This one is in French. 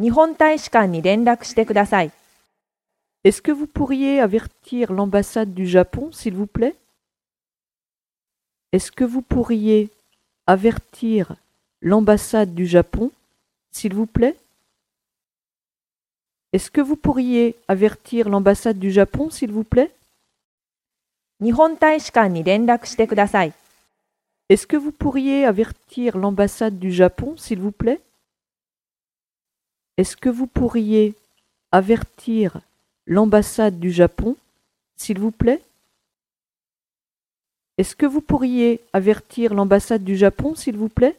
日本大使館に連絡してください。 Est-ce que vous pourriez avertir l'ambassade du Japon, s'il vous plaît Est-ce que vous pourriez avertir l'ambassade du Japon, s'il vous plaît Est-ce que vous pourriez avertir l'ambassade du Japon, s'il vous plaît 日本大使館に連絡してください。 Est-ce que vous pourriez avertir l'ambassade du Japon, s'il vous plaît Est-ce que vous pourriez avertir l'ambassade du Japon, s'il vous plaît? Est-ce que vous pourriez avertir l'ambassade du Japon, s'il vous plaît?